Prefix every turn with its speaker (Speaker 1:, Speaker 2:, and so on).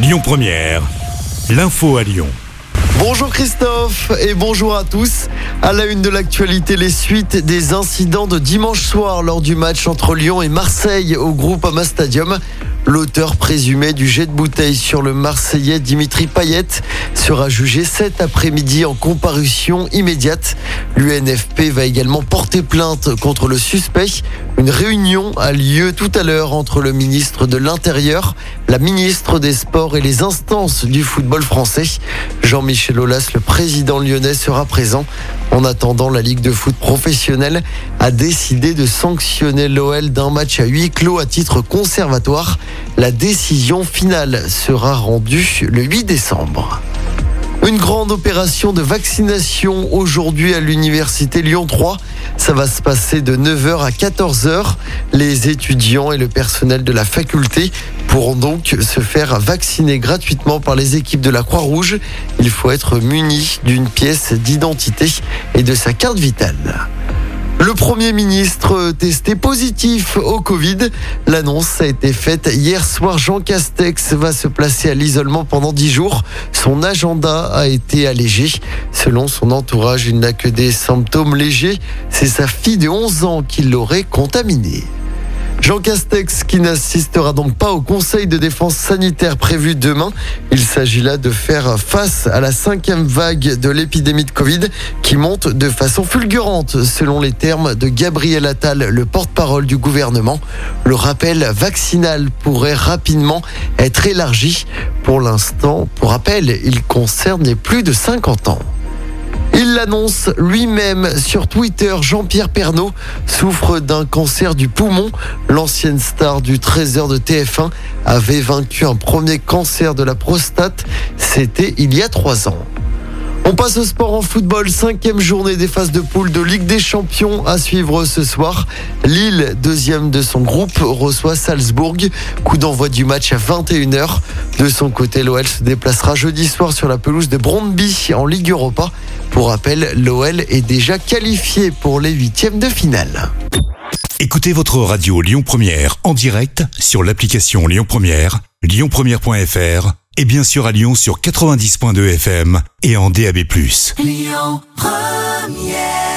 Speaker 1: Lyon Première, l'info à Lyon.
Speaker 2: Bonjour Christophe et bonjour à tous. À la une de l'actualité, les suites des incidents de dimanche soir lors du match entre Lyon et Marseille au groupe Ama Stadium. L'auteur présumé du jet de bouteille sur le Marseillais Dimitri Payet sera jugé cet après-midi en comparution immédiate. L'UNFP va également porter plainte contre le suspect. Une réunion a lieu tout à l'heure entre le ministre de l'Intérieur, la ministre des Sports et les instances du football français. Jean-Michel Aulas, le président lyonnais, sera présent. En attendant, la Ligue de foot professionnelle a décidé de sanctionner l'OL d'un match à huis clos à titre conservatoire. La décision finale sera rendue le 8 décembre. Une grande opération de vaccination aujourd'hui à l'université Lyon 3. Ça va se passer de 9h à 14h. Les étudiants et le personnel de la faculté pourront donc se faire vacciner gratuitement par les équipes de la Croix-Rouge. Il faut être muni d'une pièce d'identité et de sa carte vitale. Le Premier ministre testé positif au Covid. L'annonce a été faite hier soir. Jean Castex va se placer à l'isolement pendant 10 jours. Son agenda a été allégé. Selon son entourage, il n'a que des symptômes légers. C'est sa fille de 11 ans qui l'aurait contaminé. Jean Castex qui n'assistera donc pas au Conseil de défense sanitaire prévu demain. Il s'agit là de faire face à la cinquième vague de l'épidémie de Covid qui monte de façon fulgurante selon les termes de Gabriel Attal, le porte-parole du gouvernement. Le rappel vaccinal pourrait rapidement être élargi. Pour l'instant, pour rappel, il concerne les plus de 50 ans. Il l'annonce lui-même sur Twitter. Jean-Pierre Pernaud souffre d'un cancer du poumon. L'ancienne star du Trésor de TF1 avait vaincu un premier cancer de la prostate. C'était il y a trois ans. On passe au sport en football, cinquième journée des phases de poule de Ligue des Champions à suivre ce soir. Lille, deuxième de son groupe, reçoit Salzbourg. Coup d'envoi du match à 21h. De son côté, l'OL se déplacera jeudi soir sur la pelouse de Brondby en Ligue Europa. Pour rappel, l'OL est déjà qualifié pour les huitièmes de finale.
Speaker 1: Écoutez votre radio Lyon Première en direct sur l'application Lyon Première, lyonpremière.fr et bien sûr à Lyon sur 90.2 FM et en DAB+.
Speaker 3: Lyon Première